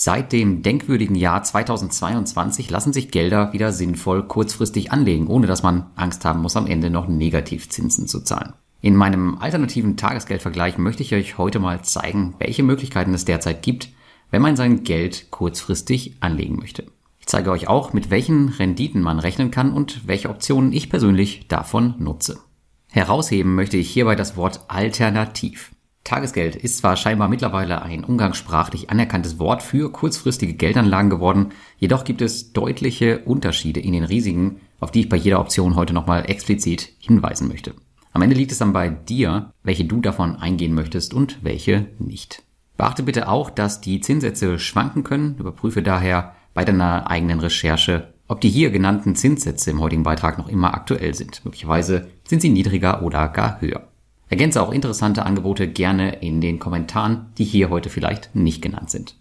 Seit dem denkwürdigen Jahr 2022 lassen sich Gelder wieder sinnvoll kurzfristig anlegen, ohne dass man Angst haben muss, am Ende noch Negativzinsen zu zahlen. In meinem alternativen Tagesgeldvergleich möchte ich euch heute mal zeigen, welche Möglichkeiten es derzeit gibt, wenn man sein Geld kurzfristig anlegen möchte. Ich zeige euch auch, mit welchen Renditen man rechnen kann und welche Optionen ich persönlich davon nutze. Herausheben möchte ich hierbei das Wort alternativ. Tagesgeld ist zwar scheinbar mittlerweile ein umgangssprachlich anerkanntes Wort für kurzfristige Geldanlagen geworden, jedoch gibt es deutliche Unterschiede in den Risiken, auf die ich bei jeder Option heute nochmal explizit hinweisen möchte. Am Ende liegt es dann bei dir, welche du davon eingehen möchtest und welche nicht. Beachte bitte auch, dass die Zinssätze schwanken können. Überprüfe daher bei deiner eigenen Recherche, ob die hier genannten Zinssätze im heutigen Beitrag noch immer aktuell sind. Möglicherweise sind sie niedriger oder gar höher. Ergänze auch interessante Angebote gerne in den Kommentaren, die hier heute vielleicht nicht genannt sind.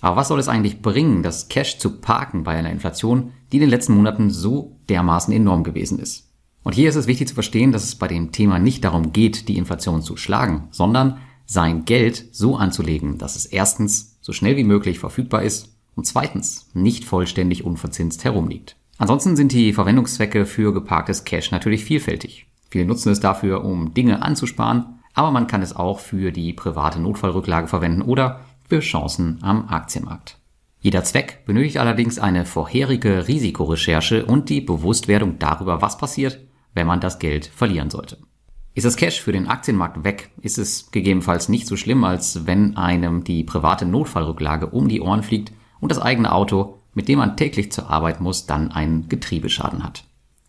Aber was soll es eigentlich bringen, das Cash zu parken bei einer Inflation, die in den letzten Monaten so dermaßen enorm gewesen ist? Und hier ist es wichtig zu verstehen, dass es bei dem Thema nicht darum geht, die Inflation zu schlagen, sondern sein Geld so anzulegen, dass es erstens so schnell wie möglich verfügbar ist und zweitens nicht vollständig unverzinst herumliegt. Ansonsten sind die Verwendungszwecke für geparktes Cash natürlich vielfältig. Viele nutzen es dafür, um Dinge anzusparen, aber man kann es auch für die private Notfallrücklage verwenden oder für Chancen am Aktienmarkt. Jeder Zweck benötigt allerdings eine vorherige Risikorecherche und die Bewusstwerdung darüber, was passiert, wenn man das Geld verlieren sollte. Ist das Cash für den Aktienmarkt weg, ist es gegebenenfalls nicht so schlimm, als wenn einem die private Notfallrücklage um die Ohren fliegt und das eigene Auto, mit dem man täglich zur Arbeit muss, dann einen Getriebeschaden hat.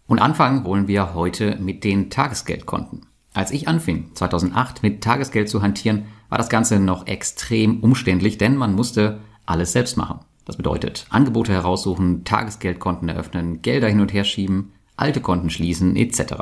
Und anfangen wollen wir heute mit den Tagesgeldkonten. Als ich anfing, 2008 mit Tagesgeld zu hantieren, war das Ganze noch extrem umständlich, denn man musste alles selbst machen. Das bedeutet Angebote heraussuchen, Tagesgeldkonten eröffnen, Gelder hin und her schieben, alte Konten schließen etc.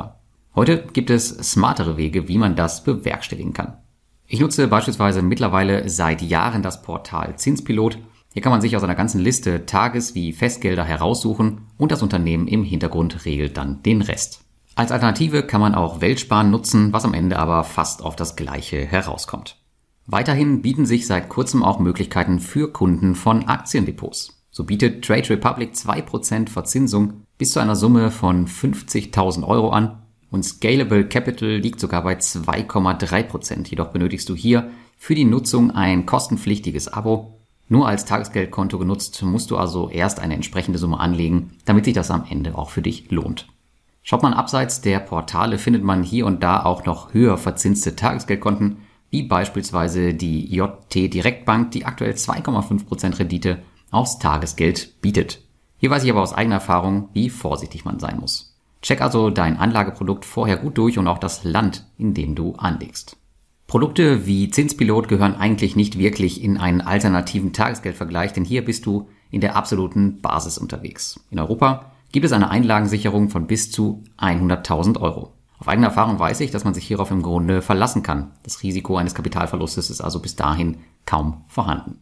Heute gibt es smartere Wege, wie man das bewerkstelligen kann. Ich nutze beispielsweise mittlerweile seit Jahren das Portal Zinspilot hier kann man sich aus einer ganzen Liste Tages- wie Festgelder heraussuchen und das Unternehmen im Hintergrund regelt dann den Rest. Als Alternative kann man auch Weltsparen nutzen, was am Ende aber fast auf das gleiche herauskommt. Weiterhin bieten sich seit kurzem auch Möglichkeiten für Kunden von Aktiendepots. So bietet Trade Republic 2% Verzinsung bis zu einer Summe von 50.000 Euro an und Scalable Capital liegt sogar bei 2,3%. Jedoch benötigst du hier für die Nutzung ein kostenpflichtiges Abo nur als Tagesgeldkonto genutzt, musst du also erst eine entsprechende Summe anlegen, damit sich das am Ende auch für dich lohnt. Schaut man abseits der Portale, findet man hier und da auch noch höher verzinste Tagesgeldkonten, wie beispielsweise die JT Direktbank, die aktuell 2,5% Rendite aufs Tagesgeld bietet. Hier weiß ich aber aus eigener Erfahrung, wie vorsichtig man sein muss. Check also dein Anlageprodukt vorher gut durch und auch das Land, in dem du anlegst. Produkte wie Zinspilot gehören eigentlich nicht wirklich in einen alternativen Tagesgeldvergleich, denn hier bist du in der absoluten Basis unterwegs. In Europa gibt es eine Einlagensicherung von bis zu 100.000 Euro. Auf eigene Erfahrung weiß ich, dass man sich hierauf im Grunde verlassen kann. Das Risiko eines Kapitalverlustes ist also bis dahin kaum vorhanden.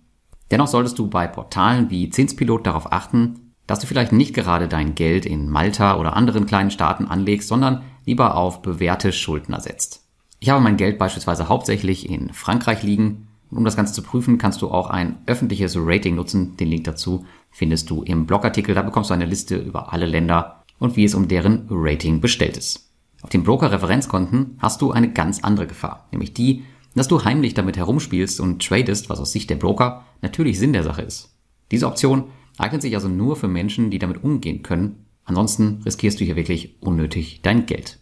Dennoch solltest du bei Portalen wie Zinspilot darauf achten, dass du vielleicht nicht gerade dein Geld in Malta oder anderen kleinen Staaten anlegst, sondern lieber auf bewährte Schuldner setzt. Ich habe mein Geld beispielsweise hauptsächlich in Frankreich liegen. Um das Ganze zu prüfen, kannst du auch ein öffentliches Rating nutzen. Den Link dazu findest du im Blogartikel. Da bekommst du eine Liste über alle Länder und wie es um deren Rating bestellt ist. Auf den Broker-Referenzkonten hast du eine ganz andere Gefahr, nämlich die, dass du heimlich damit herumspielst und tradest, was aus Sicht der Broker natürlich Sinn der Sache ist. Diese Option eignet sich also nur für Menschen, die damit umgehen können. Ansonsten riskierst du hier wirklich unnötig dein Geld.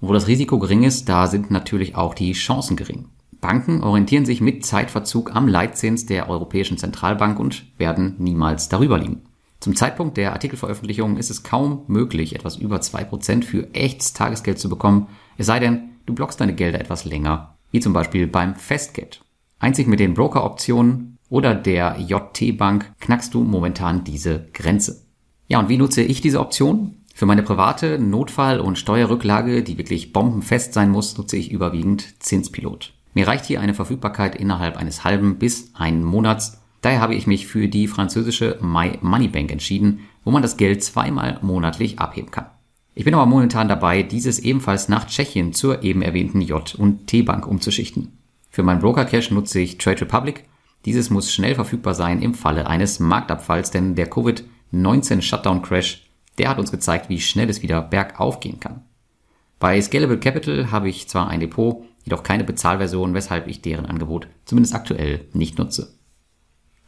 Wo das Risiko gering ist, da sind natürlich auch die Chancen gering. Banken orientieren sich mit Zeitverzug am Leitzins der Europäischen Zentralbank und werden niemals darüber liegen. Zum Zeitpunkt der Artikelveröffentlichung ist es kaum möglich, etwas über zwei Prozent für echtes Tagesgeld zu bekommen, es sei denn, du blockst deine Gelder etwas länger, wie zum Beispiel beim Festgeld. Einzig mit den Brokeroptionen oder der JT-Bank knackst du momentan diese Grenze. Ja, und wie nutze ich diese Option? Für meine private Notfall- und Steuerrücklage, die wirklich bombenfest sein muss, nutze ich überwiegend Zinspilot. Mir reicht hier eine Verfügbarkeit innerhalb eines halben bis einen Monats. Daher habe ich mich für die französische My Money Bank entschieden, wo man das Geld zweimal monatlich abheben kann. Ich bin aber momentan dabei, dieses ebenfalls nach Tschechien zur eben erwähnten J- und T-Bank umzuschichten. Für mein Broker Cash nutze ich Trade Republic Dieses muss schnell verfügbar sein im Falle eines Marktabfalls, denn der Covid-19 Shutdown Crash, der hat uns gezeigt, wie schnell es wieder bergauf gehen kann. Bei Scalable Capital habe ich zwar ein Depot, jedoch keine Bezahlversion, weshalb ich deren Angebot zumindest aktuell nicht nutze.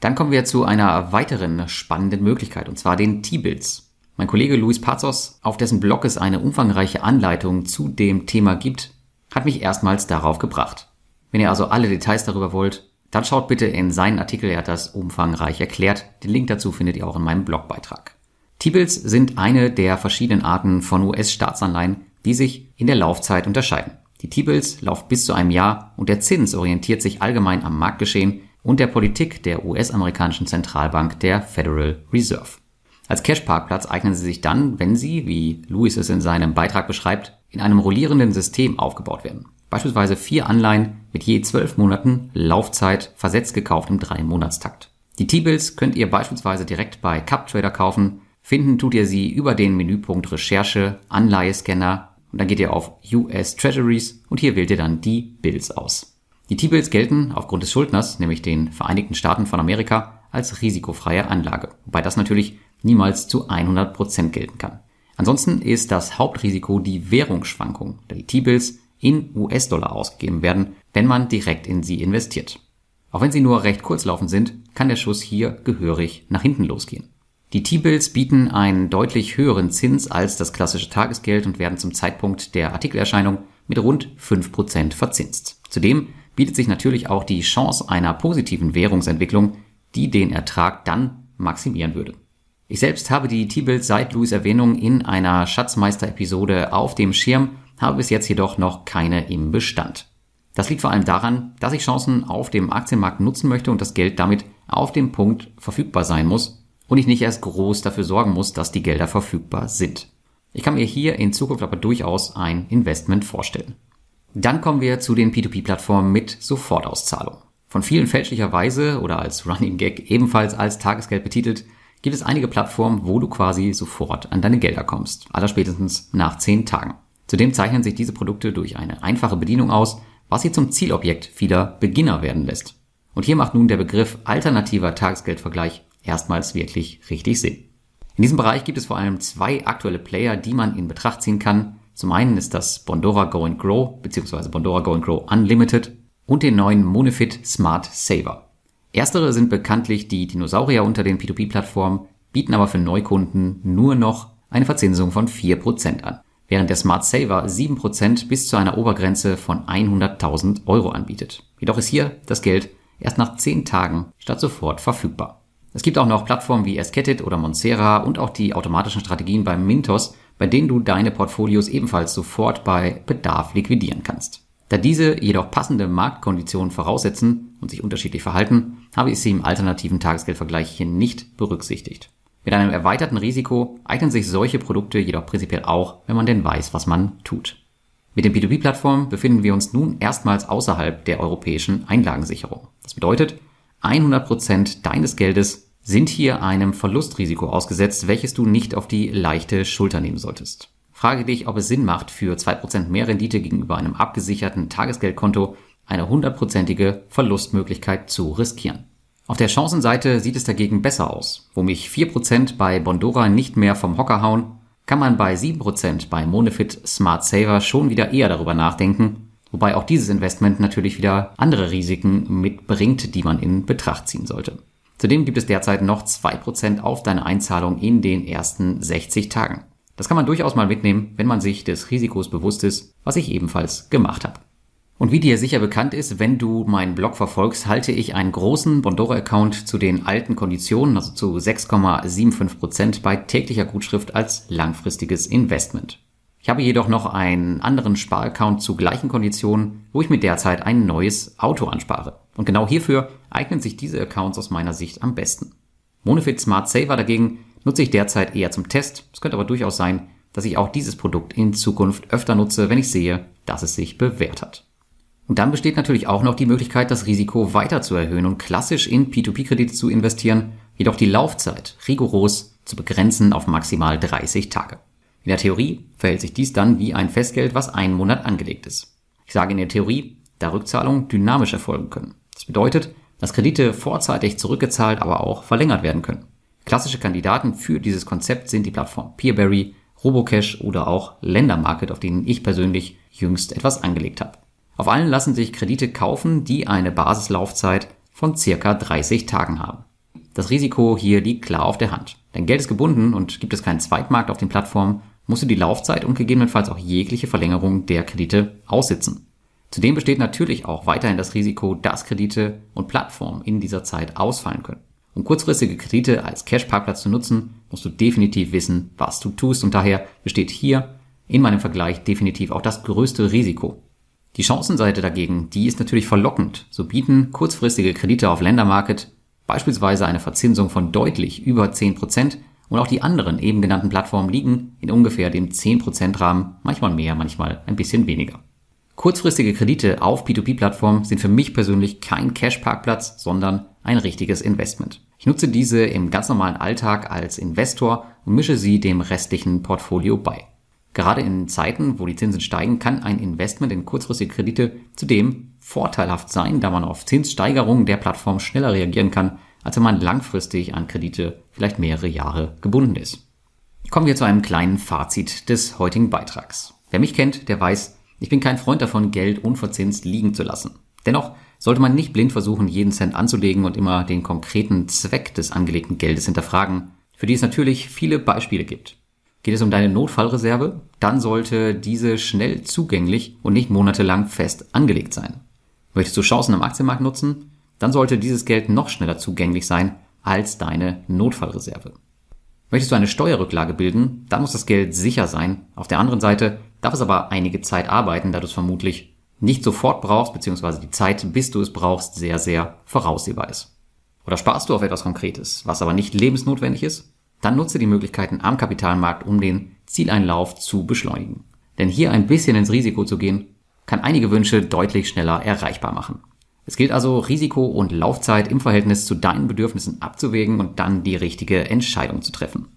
Dann kommen wir zu einer weiteren spannenden Möglichkeit, und zwar den T-Bills. Mein Kollege Luis Pazos, auf dessen Blog es eine umfangreiche Anleitung zu dem Thema gibt, hat mich erstmals darauf gebracht. Wenn ihr also alle Details darüber wollt, dann schaut bitte in seinen Artikel, er hat das umfangreich erklärt. Den Link dazu findet ihr auch in meinem Blogbeitrag. T-Bills sind eine der verschiedenen Arten von US-Staatsanleihen, die sich in der Laufzeit unterscheiden. Die T-Bills laufen bis zu einem Jahr und der Zins orientiert sich allgemein am Marktgeschehen und der Politik der US-amerikanischen Zentralbank der Federal Reserve. Als Cash-Parkplatz eignen sie sich dann, wenn sie, wie Louis es in seinem Beitrag beschreibt, in einem rollierenden System aufgebaut werden. Beispielsweise vier Anleihen mit je zwölf Monaten Laufzeit versetzt gekauft im Drei-Monatstakt. Die T-Bills könnt ihr beispielsweise direkt bei CupTrader kaufen. Finden tut ihr sie über den Menüpunkt Recherche, Anleihescanner und dann geht ihr auf US Treasuries und hier wählt ihr dann die Bills aus. Die T-Bills gelten aufgrund des Schuldners, nämlich den Vereinigten Staaten von Amerika, als risikofreie Anlage, wobei das natürlich niemals zu 100 Prozent gelten kann. Ansonsten ist das Hauptrisiko die Währungsschwankung, da die T-Bills in US-Dollar ausgegeben werden, wenn man direkt in sie investiert. Auch wenn sie nur recht kurzlaufend sind, kann der Schuss hier gehörig nach hinten losgehen. Die T-Bills bieten einen deutlich höheren Zins als das klassische Tagesgeld und werden zum Zeitpunkt der Artikelerscheinung mit rund 5% verzinst. Zudem bietet sich natürlich auch die Chance einer positiven Währungsentwicklung, die den Ertrag dann maximieren würde. Ich selbst habe die T-Bills seit Louis Erwähnung in einer Schatzmeister-Episode auf dem Schirm, habe bis jetzt jedoch noch keine im Bestand. Das liegt vor allem daran, dass ich Chancen auf dem Aktienmarkt nutzen möchte und das Geld damit auf dem Punkt verfügbar sein muss, und ich nicht erst groß dafür sorgen muss, dass die Gelder verfügbar sind. Ich kann mir hier in Zukunft aber durchaus ein Investment vorstellen. Dann kommen wir zu den P2P-Plattformen mit Sofortauszahlung. Von vielen fälschlicherweise oder als Running Gag ebenfalls als Tagesgeld betitelt, gibt es einige Plattformen, wo du quasi sofort an deine Gelder kommst, allerspätestens nach 10 Tagen. Zudem zeichnen sich diese Produkte durch eine einfache Bedienung aus, was sie zum Zielobjekt vieler Beginner werden lässt. Und hier macht nun der Begriff alternativer Tagesgeldvergleich erstmals wirklich richtig Sinn. In diesem Bereich gibt es vor allem zwei aktuelle Player, die man in Betracht ziehen kann. Zum einen ist das Bondora Go and Grow bzw. Bondora Go and Grow Unlimited und den neuen Monefit Smart Saver. Erstere sind bekanntlich die Dinosaurier unter den P2P-Plattformen, bieten aber für Neukunden nur noch eine Verzinsung von 4% an, während der Smart Saver 7% bis zu einer Obergrenze von 100.000 Euro anbietet. Jedoch ist hier das Geld erst nach 10 Tagen statt sofort verfügbar. Es gibt auch noch Plattformen wie Esketit oder Monsera und auch die automatischen Strategien beim Mintos, bei denen du deine Portfolios ebenfalls sofort bei Bedarf liquidieren kannst. Da diese jedoch passende Marktkonditionen voraussetzen und sich unterschiedlich verhalten, habe ich sie im alternativen Tagesgeldvergleich hier nicht berücksichtigt. Mit einem erweiterten Risiko eignen sich solche Produkte jedoch prinzipiell auch, wenn man denn weiß, was man tut. Mit den P2P-Plattformen befinden wir uns nun erstmals außerhalb der europäischen Einlagensicherung. Das bedeutet, 100% deines Geldes sind hier einem Verlustrisiko ausgesetzt, welches du nicht auf die leichte Schulter nehmen solltest. Frage dich, ob es Sinn macht, für 2% mehr Rendite gegenüber einem abgesicherten Tagesgeldkonto eine hundertprozentige Verlustmöglichkeit zu riskieren. Auf der Chancenseite sieht es dagegen besser aus. Wo mich 4% bei Bondora nicht mehr vom Hocker hauen, kann man bei 7% bei Monefit Smart Saver schon wieder eher darüber nachdenken, Wobei auch dieses Investment natürlich wieder andere Risiken mitbringt, die man in Betracht ziehen sollte. Zudem gibt es derzeit noch 2% auf deine Einzahlung in den ersten 60 Tagen. Das kann man durchaus mal mitnehmen, wenn man sich des Risikos bewusst ist, was ich ebenfalls gemacht habe. Und wie dir sicher bekannt ist, wenn du meinen Blog verfolgst, halte ich einen großen Bondora-Account zu den alten Konditionen, also zu 6,75% bei täglicher Gutschrift als langfristiges Investment. Ich habe jedoch noch einen anderen Sparaccount zu gleichen Konditionen, wo ich mir derzeit ein neues Auto anspare. Und genau hierfür eignen sich diese Accounts aus meiner Sicht am besten. Monefit Smart Saver dagegen nutze ich derzeit eher zum Test. Es könnte aber durchaus sein, dass ich auch dieses Produkt in Zukunft öfter nutze, wenn ich sehe, dass es sich bewährt hat. Und dann besteht natürlich auch noch die Möglichkeit, das Risiko weiter zu erhöhen und klassisch in P2P-Kredite zu investieren, jedoch die Laufzeit rigoros zu begrenzen auf maximal 30 Tage. In der Theorie verhält sich dies dann wie ein Festgeld, was einen Monat angelegt ist. Ich sage in der Theorie, da Rückzahlungen dynamisch erfolgen können. Das bedeutet, dass Kredite vorzeitig zurückgezahlt, aber auch verlängert werden können. Klassische Kandidaten für dieses Konzept sind die Plattform Peerberry, Robocash oder auch Ländermarket, auf denen ich persönlich jüngst etwas angelegt habe. Auf allen lassen sich Kredite kaufen, die eine Basislaufzeit von circa 30 Tagen haben. Das Risiko hier liegt klar auf der Hand. Denn Geld ist gebunden und gibt es keinen Zweitmarkt auf den Plattformen, musst du die Laufzeit und gegebenenfalls auch jegliche Verlängerung der Kredite aussitzen. Zudem besteht natürlich auch weiterhin das Risiko, dass Kredite und Plattformen in dieser Zeit ausfallen können. Um kurzfristige Kredite als Cash-Parkplatz zu nutzen, musst du definitiv wissen, was du tust und daher besteht hier in meinem Vergleich definitiv auch das größte Risiko. Die Chancenseite dagegen, die ist natürlich verlockend. So bieten kurzfristige Kredite auf Ländermarket beispielsweise eine Verzinsung von deutlich über 10% und auch die anderen eben genannten Plattformen liegen in ungefähr dem 10% Rahmen, manchmal mehr, manchmal ein bisschen weniger. Kurzfristige Kredite auf P2P-Plattformen sind für mich persönlich kein Cash-Parkplatz, sondern ein richtiges Investment. Ich nutze diese im ganz normalen Alltag als Investor und mische sie dem restlichen Portfolio bei. Gerade in Zeiten, wo die Zinsen steigen, kann ein Investment in kurzfristige Kredite zudem vorteilhaft sein, da man auf Zinssteigerungen der Plattform schneller reagieren kann, als wenn man langfristig an Kredite vielleicht mehrere Jahre gebunden ist. Kommen wir zu einem kleinen Fazit des heutigen Beitrags. Wer mich kennt, der weiß, ich bin kein Freund davon, Geld unverzinst liegen zu lassen. Dennoch sollte man nicht blind versuchen, jeden Cent anzulegen und immer den konkreten Zweck des angelegten Geldes hinterfragen, für die es natürlich viele Beispiele gibt. Geht es um deine Notfallreserve, dann sollte diese schnell zugänglich und nicht monatelang fest angelegt sein. Möchtest du Chancen am Aktienmarkt nutzen, dann sollte dieses Geld noch schneller zugänglich sein als deine Notfallreserve. Möchtest du eine Steuerrücklage bilden, dann muss das Geld sicher sein. Auf der anderen Seite darf es aber einige Zeit arbeiten, da du es vermutlich nicht sofort brauchst, beziehungsweise die Zeit, bis du es brauchst, sehr, sehr voraussehbar ist. Oder sparst du auf etwas Konkretes, was aber nicht lebensnotwendig ist? Dann nutze die Möglichkeiten am Kapitalmarkt, um den Zieleinlauf zu beschleunigen. Denn hier ein bisschen ins Risiko zu gehen, kann einige Wünsche deutlich schneller erreichbar machen. Es gilt also, Risiko und Laufzeit im Verhältnis zu deinen Bedürfnissen abzuwägen und dann die richtige Entscheidung zu treffen.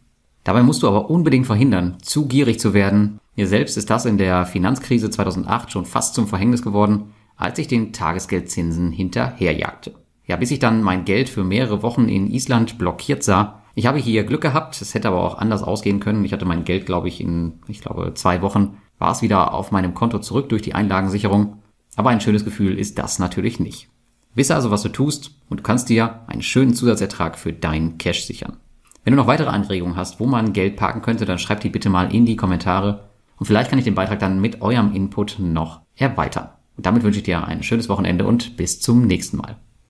Dabei musst du aber unbedingt verhindern, zu gierig zu werden. Mir selbst ist das in der Finanzkrise 2008 schon fast zum Verhängnis geworden, als ich den Tagesgeldzinsen hinterherjagte. Ja, bis ich dann mein Geld für mehrere Wochen in Island blockiert sah, ich habe hier Glück gehabt, es hätte aber auch anders ausgehen können. Ich hatte mein Geld, glaube ich, in, ich glaube, zwei Wochen war es wieder auf meinem Konto zurück durch die Einlagensicherung. Aber ein schönes Gefühl ist das natürlich nicht. Wisse also, was du tust und du kannst dir einen schönen Zusatzertrag für deinen Cash sichern. Wenn du noch weitere Anregungen hast, wo man Geld parken könnte, dann schreib die bitte mal in die Kommentare und vielleicht kann ich den Beitrag dann mit eurem Input noch erweitern. Und damit wünsche ich dir ein schönes Wochenende und bis zum nächsten Mal.